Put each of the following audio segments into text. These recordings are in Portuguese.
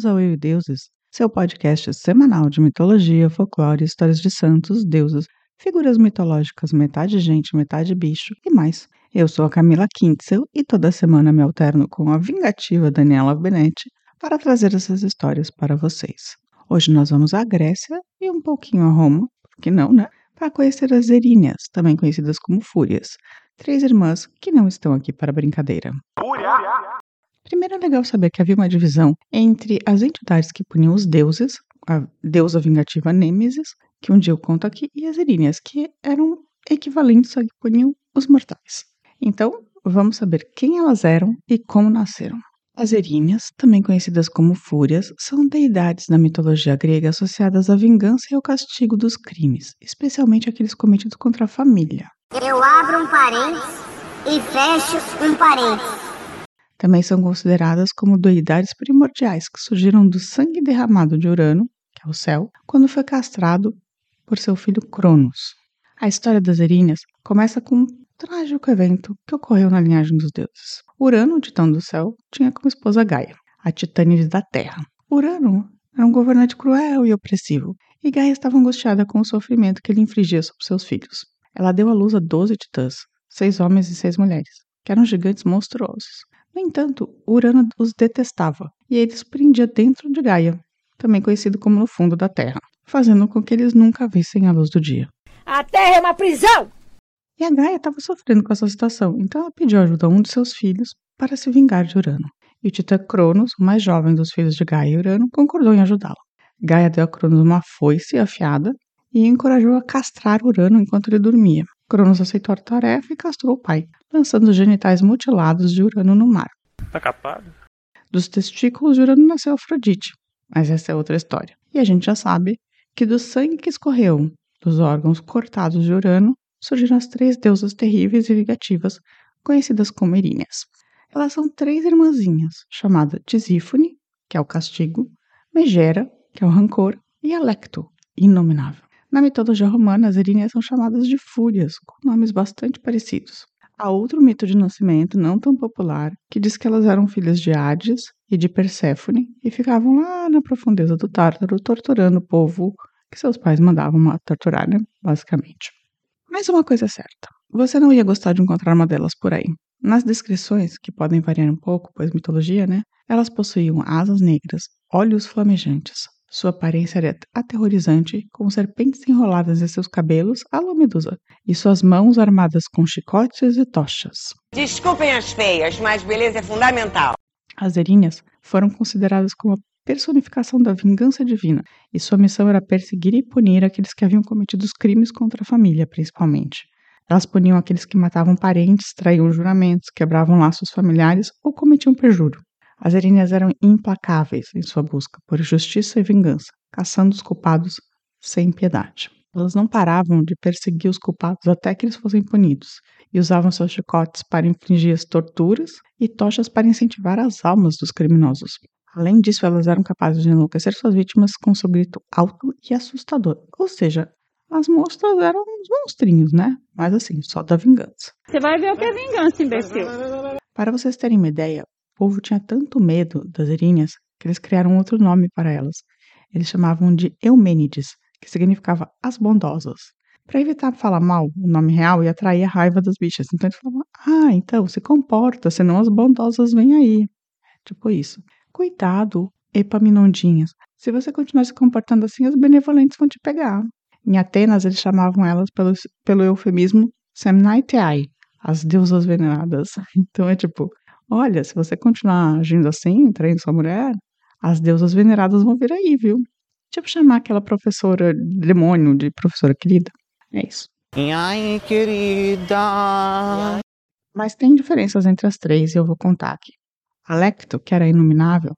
Bem-vindos ao Eu e Deuses, seu podcast semanal de mitologia, folclore, histórias de santos, deuses, figuras mitológicas, metade gente, metade bicho e mais. Eu sou a Camila Kintzel e toda semana me alterno com a vingativa Daniela Benetti para trazer essas histórias para vocês. Hoje nós vamos à Grécia e um pouquinho a Roma, por que não, né? Para conhecer as Eríneas, também conhecidas como Fúrias, três irmãs que não estão aqui para brincadeira. Primeiro é legal saber que havia uma divisão entre as entidades que puniam os deuses, a deusa vingativa Nêmesis, que um dia eu conto aqui, e as Eríneas, que eram equivalentes a que puniam os mortais. Então, vamos saber quem elas eram e como nasceram. As Eríneas, também conhecidas como Fúrias, são deidades da mitologia grega associadas à vingança e ao castigo dos crimes, especialmente aqueles cometidos contra a família. Eu abro um parênteses e fecho um parênteses. Também são consideradas como deidades primordiais que surgiram do sangue derramado de Urano, que é o céu, quando foi castrado por seu filho Cronos. A história das Eríneas começa com um trágico evento que ocorreu na linhagem dos deuses. Urano, o titã do céu, tinha como esposa Gaia, a titânide da terra. Urano era um governante cruel e opressivo, e Gaia estava angustiada com o sofrimento que ele infligia sobre seus filhos. Ela deu à luz a doze titãs, seis homens e seis mulheres, que eram gigantes monstruosos. No entanto, Urano os detestava e eles prendia dentro de Gaia, também conhecido como no fundo da Terra, fazendo com que eles nunca vissem a luz do dia. A Terra é uma prisão! E a Gaia estava sofrendo com essa situação, então ela pediu ajuda a um de seus filhos para se vingar de Urano. E o Titã Cronos, o mais jovem dos filhos de Gaia e Urano, concordou em ajudá-la. Gaia deu a Cronos uma foice afiada e encorajou a castrar Urano enquanto ele dormia. Cronos aceitou a tarefa e castrou o pai, lançando os genitais mutilados de Urano no mar. Tá capado? Dos testículos de Urano nasceu Afrodite, mas essa é outra história. E a gente já sabe que do sangue que escorreu dos órgãos cortados de Urano surgiram as três deusas terríveis e vingativas, conhecidas como Eríneas. Elas são três irmãzinhas, chamadas Tisífone, que é o castigo, Megera, que é o rancor, e Alecto, inominável. Na mitologia romana, as Eríneas são chamadas de Fúrias, com nomes bastante parecidos. Há outro mito de nascimento não tão popular que diz que elas eram filhas de Hades e de Perséfone e ficavam lá na profundeza do Tártaro torturando o povo que seus pais mandavam torturar, né? Basicamente. Mas uma coisa é certa: você não ia gostar de encontrar uma delas por aí. Nas descrições, que podem variar um pouco, pois mitologia, né? Elas possuíam asas negras, olhos flamejantes, sua aparência era aterrorizante, com serpentes enroladas em seus cabelos à la medusa, e suas mãos armadas com chicotes e tochas. Desculpem as feias, mas beleza é fundamental. As Eríneas foram consideradas como a personificação da vingança divina, e sua missão era perseguir e punir aqueles que haviam cometido os crimes contra a família, principalmente. Elas puniam aqueles que matavam parentes, traíam juramentos, quebravam laços familiares ou cometiam perjúrio. As Eríneas eram implacáveis em sua busca por justiça e vingança, caçando os culpados sem piedade. Elas não paravam de perseguir os culpados até que eles fossem punidos, e usavam seus chicotes para infligir as torturas e tochas para incentivar as almas dos criminosos. Além disso, elas eram capazes de enlouquecer suas vítimas com seu grito alto e assustador. Ou seja, as monstras eram uns monstrinhos, né? Mas assim, só da vingança. Você vai ver o que é vingança, imbecil. Para vocês terem uma ideia, povo tinha tanto medo das Eríneas que eles criaram outro nome para elas. Eles chamavam de Eumênides, que significava as bondosas. Para evitar falar mal o nome real e atrair a raiva das bichas. Então eles falavam: Ah, então se comporta, senão as bondosas vêm aí. Tipo isso. Cuidado, Epaminondinhas. Se você continuar se comportando assim, as benevolentes vão te pegar. Em Atenas, eles chamavam elas pelo, pelo eufemismo Semnaiteai, as deusas veneradas. Então é tipo, Olha, se você continuar agindo assim, traindo sua mulher, as deusas veneradas vão vir aí, viu? Tipo chamar aquela professora demônio de professora querida. É isso. Ai, querida. Mas tem diferenças entre as três e eu vou contar aqui. A Lecto, que era inominável,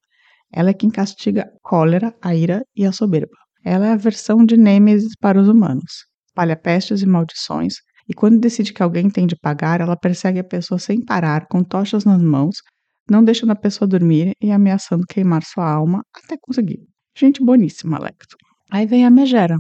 ela é quem castiga a cólera, a ira e a soberba. Ela é a versão de Nêmesis para os humanos. Espalha pestes e maldições, e quando decide que alguém tem de pagar, ela persegue a pessoa sem parar, com tochas nas mãos, não deixando a pessoa dormir e ameaçando queimar sua alma até conseguir. Gente boníssima, Lecto. Aí vem a Megera,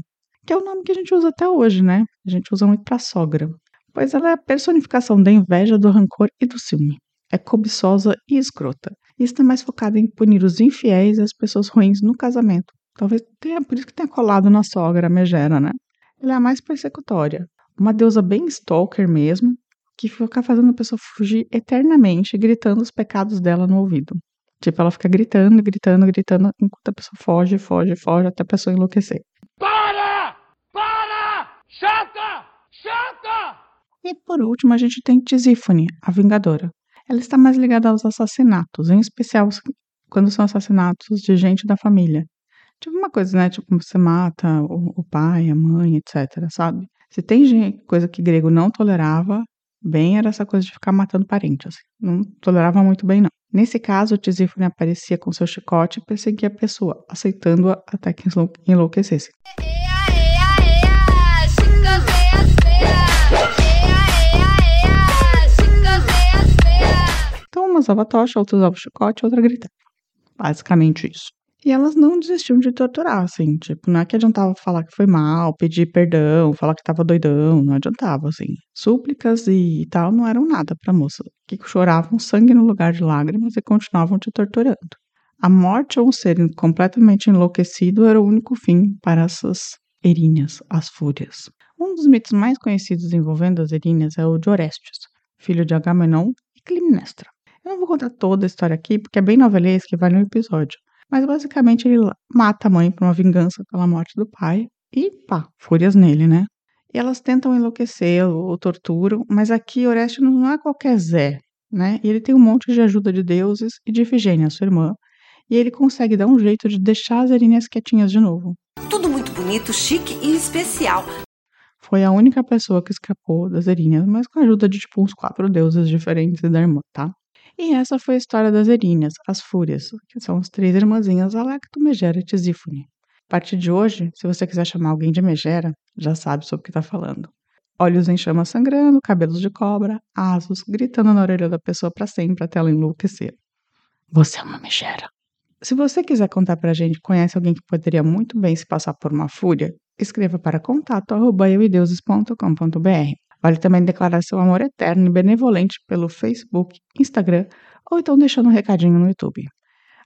que é o nome que a gente usa até hoje, né? A gente usa muito pra sogra. Pois ela é a personificação da inveja, do rancor e do ciúme. É cobiçosa e escrota. E está mais focado em punir os infiéis e as pessoas ruins no casamento. Talvez tenha por isso que tenha colado na sogra a megera, né? Ela é a mais persecutória. Uma deusa bem stalker mesmo, que fica fazendo a pessoa fugir eternamente, gritando os pecados dela no ouvido. Tipo, ela fica gritando, gritando, gritando, enquanto a pessoa foge, foge, foge, até a pessoa enlouquecer. Para! Para! Chata! Chata! E por último, a gente tem Tisífone, a Vingadora. Ela está mais ligada aos assassinatos, em especial quando são assassinatos de gente da família. Tipo uma coisa, né? Tipo, você mata o, o pai, a mãe, etc, sabe? Se tem gente, coisa que grego não tolerava, bem era essa coisa de ficar matando parentes. Assim. Não tolerava muito bem, não. Nesse caso, Tisífone aparecia com seu chicote e perseguia a pessoa, aceitando-a até que enlouquecesse. Então, uma usava tocha, outra usava chicote, outra gritava. Basicamente isso. E elas não desistiam de torturar, assim, tipo, não é que adiantava falar que foi mal, pedir perdão, falar que tava doidão, não adiantava, assim. Súplicas e tal não eram nada pra moça, que choravam sangue no lugar de lágrimas e continuavam te torturando. A morte ou um ser completamente enlouquecido era o único fim para essas Erinhas, as Fúrias. Um dos mitos mais conhecidos envolvendo as Erinhas é o de Orestes, filho de Agamenon e Climnestra. Eu não vou contar toda a história aqui, porque é bem novelesca e vale um episódio. Mas basicamente ele mata a mãe por uma vingança pela morte do pai e pá, fúrias nele, né? E elas tentam enlouquecê-lo ou torturam, mas aqui Orestes não é qualquer Zé, né? E ele tem um monte de ajuda de deuses e de Ifigênia, sua irmã, e ele consegue dar um jeito de deixar as Erinhas quietinhas de novo. Tudo muito bonito, chique e especial. Foi a única pessoa que escapou das Erinhas, mas com a ajuda de tipo uns quatro deuses diferentes da irmã, tá? E essa foi a história das Erinhas, as Fúrias, que são as três irmãzinhas Alacto, Megera e Tisífone. A partir de hoje, se você quiser chamar alguém de Megera, já sabe sobre o que está falando. Olhos em chama sangrando, cabelos de cobra, asos, gritando na orelha da pessoa para sempre até ela enlouquecer. Você é uma megera. Se você quiser contar pra gente, conhece alguém que poderia muito bem se passar por uma fúria, escreva para contato arroba euideuses.com.br. Vale também declarar seu amor eterno e benevolente pelo Facebook, Instagram ou então deixando um recadinho no YouTube.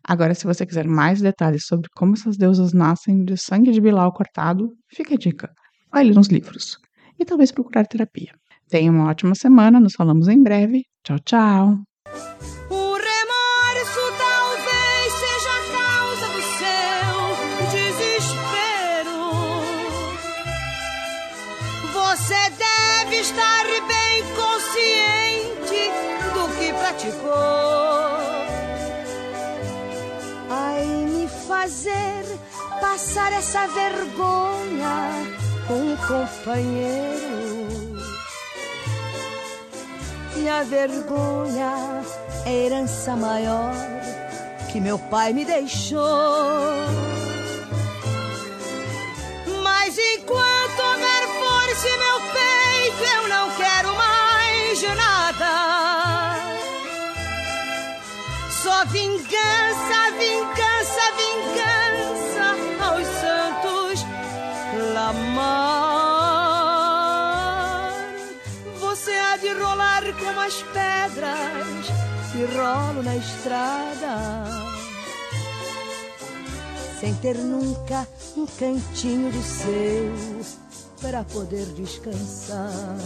Agora, se você quiser mais detalhes sobre como essas deusas nascem de sangue de Bilal cortado, fica a dica. Vai ler nos livros. E talvez procurar terapia. Tenha uma ótima semana, nos falamos em breve. Tchau, tchau! Você deve estar bem consciente do que praticou. Ai, me fazer passar essa vergonha com um companheiro. E a vergonha é a herança maior que meu pai me deixou. Mas enquanto houver força meu peito, Só vingança, vingança, vingança aos santos clamar. Você há de rolar como as pedras que rolo na estrada. Sem ter nunca um cantinho de seu para poder descansar.